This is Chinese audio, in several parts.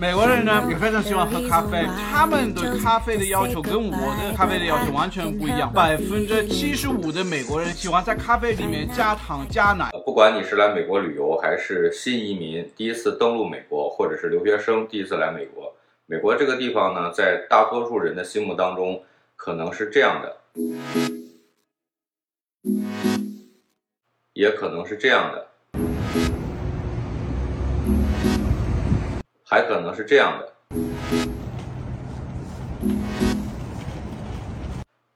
美国人呢也非常喜欢喝咖啡，他们对咖啡的要求跟我的咖啡的要求完全不一样。百分之七十五的美国人喜欢在咖啡里面加糖加奶。不管你是来美国旅游，还是新移民第一次登陆美国，或者是留学生第一次来美国，美国这个地方呢，在大多数人的心目当中，可能是这样的，也可能是这样的。还可能是这样的，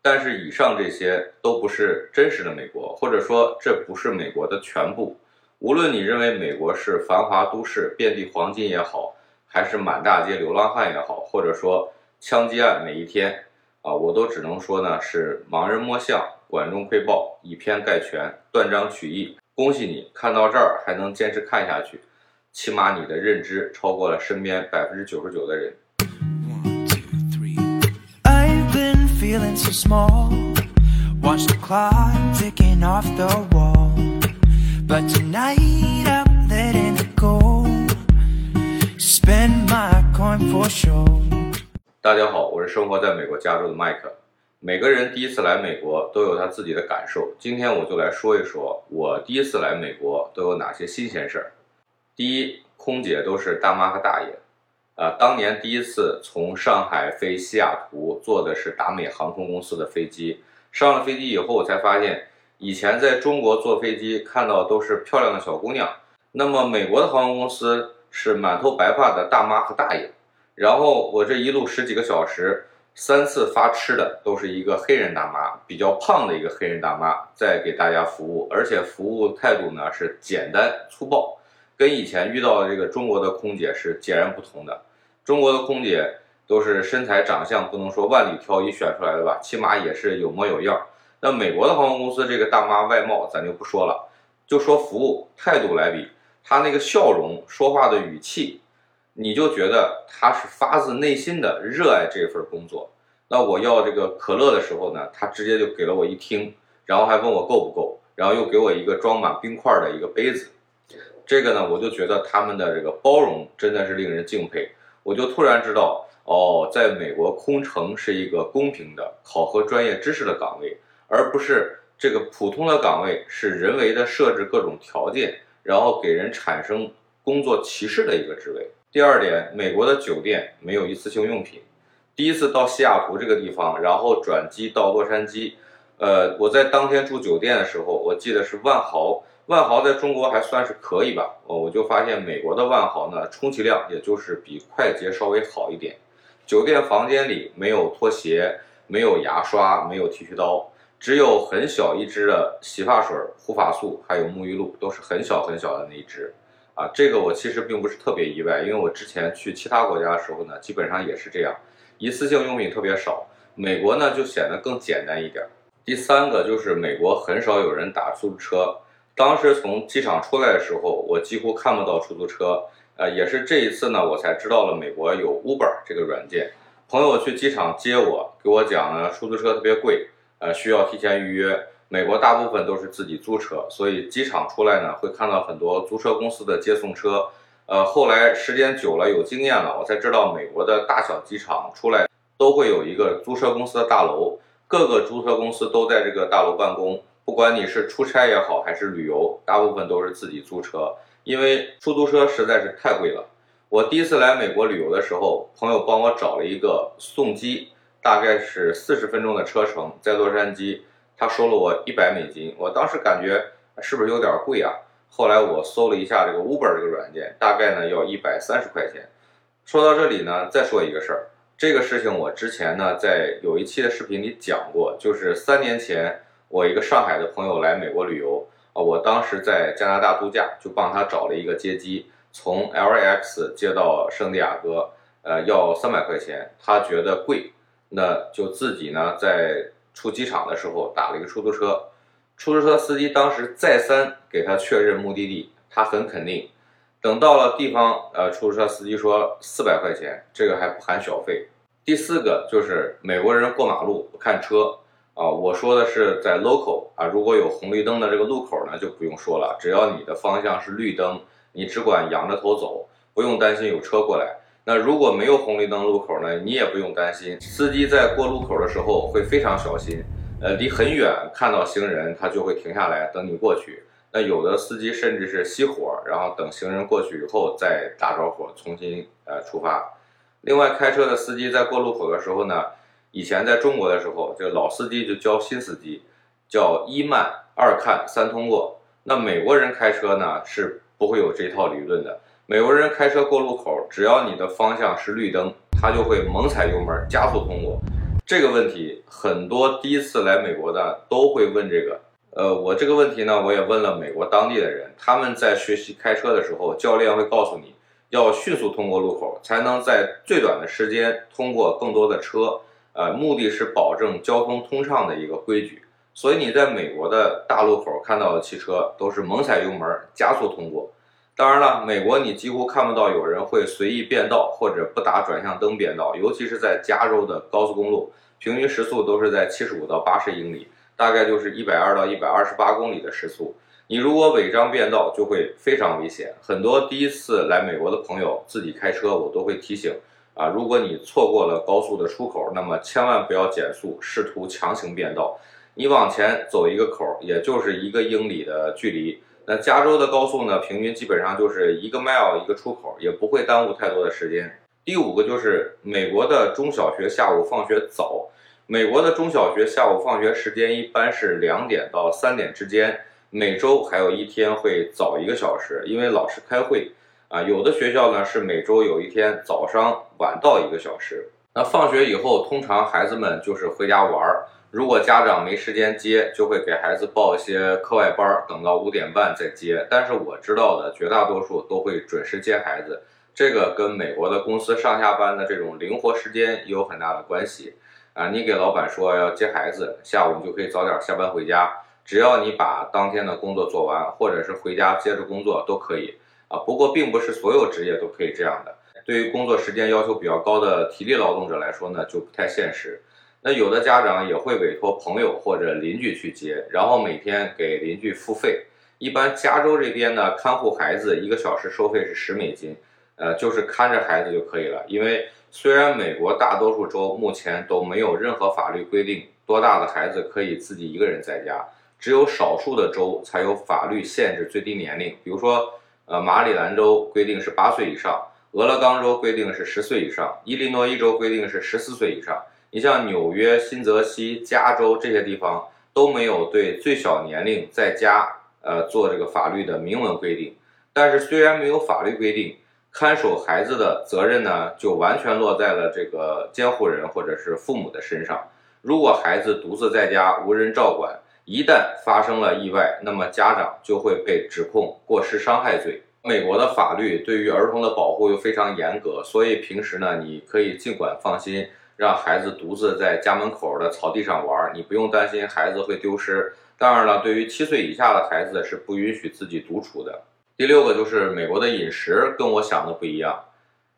但是以上这些都不是真实的美国，或者说这不是美国的全部。无论你认为美国是繁华都市，遍地黄金也好，还是满大街流浪汉也好，或者说枪击案每一天啊，我都只能说呢是盲人摸象，管中窥豹，以偏概全，断章取义。恭喜你看到这儿还能坚持看下去。起码你的认知超过了身边百分之九十九的人。大家好，我是生活在美国加州的麦克。每个人第一次来美国都有他自己的感受，今天我就来说一说，我第一次来美国都有哪些新鲜事儿。第一，空姐都是大妈和大爷，啊，当年第一次从上海飞西雅图坐的是达美航空公司的飞机，上了飞机以后，我才发现以前在中国坐飞机看到都是漂亮的小姑娘，那么美国的航空公司是满头白发的大妈和大爷，然后我这一路十几个小时，三次发吃的都是一个黑人大妈，比较胖的一个黑人大妈在给大家服务，而且服务态度呢是简单粗暴。跟以前遇到的这个中国的空姐是截然不同的。中国的空姐都是身材长相不能说万里挑一选出来的吧，起码也是有模有样。那美国的航空公司这个大妈外貌咱就不说了，就说服务态度来比，她那个笑容、说话的语气，你就觉得她是发自内心的热爱这份工作。那我要这个可乐的时候呢，她直接就给了我一听，然后还问我够不够，然后又给我一个装满冰块的一个杯子。这个呢，我就觉得他们的这个包容真的是令人敬佩。我就突然知道，哦，在美国空乘是一个公平的考核专业知识的岗位，而不是这个普通的岗位是人为的设置各种条件，然后给人产生工作歧视的一个职位。第二点，美国的酒店没有一次性用品。第一次到西雅图这个地方，然后转机到洛杉矶，呃，我在当天住酒店的时候，我记得是万豪。万豪在中国还算是可以吧，哦，我就发现美国的万豪呢，充其量也就是比快捷稍微好一点。酒店房间里没有拖鞋，没有牙刷，没有剃须刀，只有很小一支的洗发水、护发素，还有沐浴露，都是很小很小的那一支。啊，这个我其实并不是特别意外，因为我之前去其他国家的时候呢，基本上也是这样，一次性用品特别少。美国呢就显得更简单一点。第三个就是美国很少有人打出租车。当时从机场出来的时候，我几乎看不到出租车。呃，也是这一次呢，我才知道了美国有 Uber 这个软件。朋友去机场接我，给我讲呢，出租车特别贵，呃，需要提前预约。美国大部分都是自己租车，所以机场出来呢，会看到很多租车公司的接送车。呃，后来时间久了，有经验了，我才知道美国的大小机场出来都会有一个租车公司的大楼，各个租车公司都在这个大楼办公。不管你是出差也好，还是旅游，大部分都是自己租车，因为出租车实在是太贵了。我第一次来美国旅游的时候，朋友帮我找了一个送机，大概是四十分钟的车程，在洛杉矶，他收了我一百美金。我当时感觉是不是有点贵啊？后来我搜了一下这个 Uber 这个软件，大概呢要一百三十块钱。说到这里呢，再说一个事儿，这个事情我之前呢在有一期的视频里讲过，就是三年前。我一个上海的朋友来美国旅游啊，我当时在加拿大度假，就帮他找了一个接机，从 LAX 接到圣地亚哥，呃，要三百块钱，他觉得贵，那就自己呢在出机场的时候打了一个出租车，出租车司机当时再三给他确认目的地，他很肯定，等到了地方，呃，出租车司机说四百块钱，这个还不含小费。第四个就是美国人过马路不看车。啊，我说的是在 local 啊，如果有红绿灯的这个路口呢，就不用说了，只要你的方向是绿灯，你只管仰着头走，不用担心有车过来。那如果没有红绿灯路口呢，你也不用担心，司机在过路口的时候会非常小心，呃，离很远看到行人他就会停下来等你过去。那有的司机甚至是熄火，然后等行人过去以后再打着火重新呃出发。另外，开车的司机在过路口的时候呢，以前在中国的时候，这老司机就教新司机，叫一慢二看三通过。那美国人开车呢是不会有这套理论的。美国人开车过路口，只要你的方向是绿灯，他就会猛踩油门加速通过。这个问题很多第一次来美国的都会问这个。呃，我这个问题呢，我也问了美国当地的人，他们在学习开车的时候，教练会告诉你要迅速通过路口，才能在最短的时间通过更多的车，呃，目的是保证交通通畅的一个规矩。所以你在美国的大路口看到的汽车都是猛踩油门加速通过。当然了，美国你几乎看不到有人会随意变道或者不打转向灯变道，尤其是在加州的高速公路，平均时速都是在七十五到八十英里。大概就是一百二到一百二十八公里的时速，你如果违章变道就会非常危险。很多第一次来美国的朋友自己开车，我都会提醒啊，如果你错过了高速的出口，那么千万不要减速，试图强行变道。你往前走一个口，也就是一个英里的距离。那加州的高速呢，平均基本上就是一个 mile 一个出口，也不会耽误太多的时间。第五个就是美国的中小学下午放学早。美国的中小学下午放学时间一般是两点到三点之间，每周还有一天会早一个小时，因为老师开会啊。有的学校呢是每周有一天早上晚到一个小时。那放学以后，通常孩子们就是回家玩儿。如果家长没时间接，就会给孩子报一些课外班，等到五点半再接。但是我知道的绝大多数都会准时接孩子，这个跟美国的公司上下班的这种灵活时间也有很大的关系。啊，你给老板说要接孩子，下午你就可以早点下班回家。只要你把当天的工作做完，或者是回家接着工作都可以。啊，不过并不是所有职业都可以这样的。对于工作时间要求比较高的体力劳动者来说呢，就不太现实。那有的家长也会委托朋友或者邻居去接，然后每天给邻居付费。一般加州这边呢，看护孩子一个小时收费是十美金，呃，就是看着孩子就可以了，因为。虽然美国大多数州目前都没有任何法律规定多大的孩子可以自己一个人在家，只有少数的州才有法律限制最低年龄。比如说，呃，马里兰州规定是八岁以上，俄勒冈州规定是十岁以上，伊利诺伊州规定是十四岁以上。你像纽约、新泽西、加州这些地方都没有对最小年龄在家呃做这个法律的明文规定。但是虽然没有法律规定。看守孩子的责任呢，就完全落在了这个监护人或者是父母的身上。如果孩子独自在家无人照管，一旦发生了意外，那么家长就会被指控过失伤害罪。美国的法律对于儿童的保护又非常严格，所以平时呢，你可以尽管放心，让孩子独自在家门口的草地上玩，你不用担心孩子会丢失。当然了，对于七岁以下的孩子是不允许自己独处的。第六个就是美国的饮食跟我想的不一样，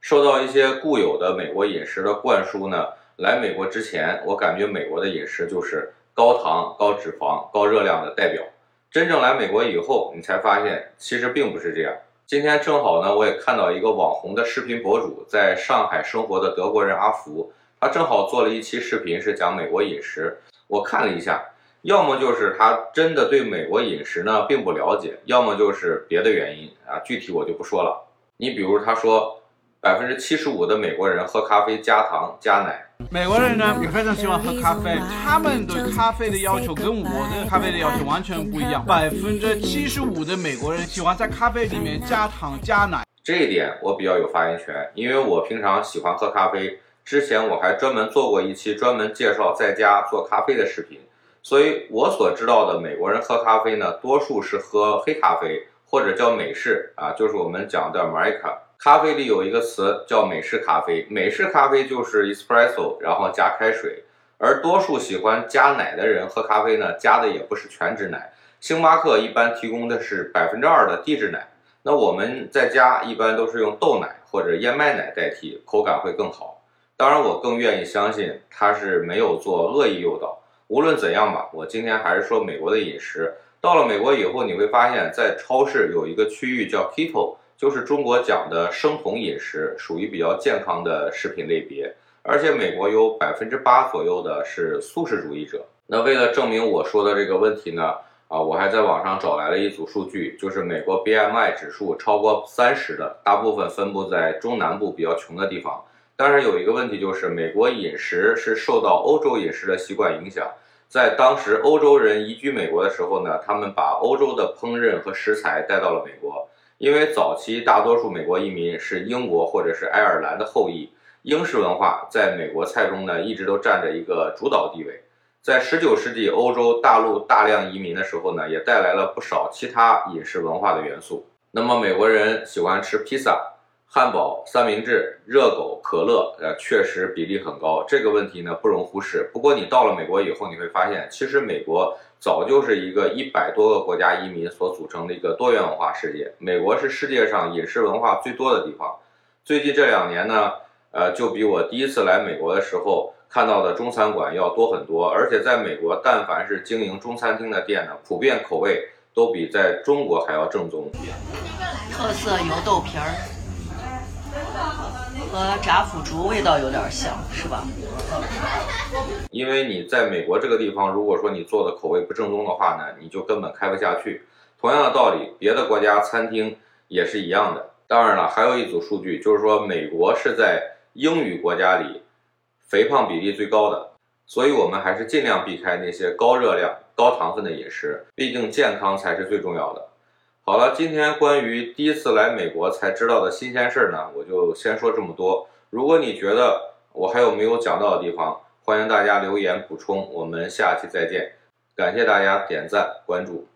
受到一些固有的美国饮食的灌输呢。来美国之前，我感觉美国的饮食就是高糖、高脂肪、高热量的代表。真正来美国以后，你才发现其实并不是这样。今天正好呢，我也看到一个网红的视频博主在上海生活的德国人阿福，他正好做了一期视频是讲美国饮食，我看了一下。要么就是他真的对美国饮食呢并不了解，要么就是别的原因啊，具体我就不说了。你比如他说，百分之七十五的美国人喝咖啡加糖加奶。美国人呢也非常喜欢喝咖啡，他们对咖啡的要求跟我的咖啡的要求完全不一样。百分之七十五的美国人喜欢在咖啡里面加糖加奶，这一点我比较有发言权，因为我平常喜欢喝咖啡。之前我还专门做过一期专门介绍在家做咖啡的视频。所以我所知道的美国人喝咖啡呢，多数是喝黑咖啡或者叫美式啊，就是我们讲的 America 咖啡里有一个词叫美式咖啡，美式咖啡就是 espresso，然后加开水。而多数喜欢加奶的人喝咖啡呢，加的也不是全脂奶，星巴克一般提供的是百分之二的低脂奶。那我们在家一般都是用豆奶或者燕麦奶代替，口感会更好。当然，我更愿意相信它是没有做恶意诱导。无论怎样吧，我今天还是说美国的饮食。到了美国以后，你会发现在超市有一个区域叫 Keto，就是中国讲的生酮饮食，属于比较健康的食品类别。而且美国有百分之八左右的是素食主义者。那为了证明我说的这个问题呢，啊，我还在网上找来了一组数据，就是美国 BMI 指数超过三十的，大部分分布在中南部比较穷的地方。当然有一个问题就是，美国饮食是受到欧洲饮食的习惯影响。在当时欧洲人移居美国的时候呢，他们把欧洲的烹饪和食材带到了美国。因为早期大多数美国移民是英国或者是爱尔兰的后裔，英式文化在美国菜中呢一直都占着一个主导地位。在十九世纪欧洲大陆大量移民的时候呢，也带来了不少其他饮食文化的元素。那么美国人喜欢吃披萨。汉堡、三明治、热狗、可乐，呃，确实比例很高。这个问题呢不容忽视。不过你到了美国以后，你会发现，其实美国早就是一个一百多个国家移民所组成的一个多元文化世界。美国是世界上饮食文化最多的地方。最近这两年呢，呃，就比我第一次来美国的时候看到的中餐馆要多很多。而且在美国，但凡是经营中餐厅的店呢，普遍口味都比在中国还要正宗。特色油豆皮儿。和炸腐竹味道有点像，是吧？因为你在美国这个地方，如果说你做的口味不正宗的话呢，你就根本开不下去。同样的道理，别的国家餐厅也是一样的。当然了，还有一组数据，就是说美国是在英语国家里肥胖比例最高的，所以我们还是尽量避开那些高热量、高糖分的饮食，毕竟健康才是最重要的。好了，今天关于第一次来美国才知道的新鲜事儿呢，我就先说这么多。如果你觉得我还有没有讲到的地方，欢迎大家留言补充。我们下期再见，感谢大家点赞关注。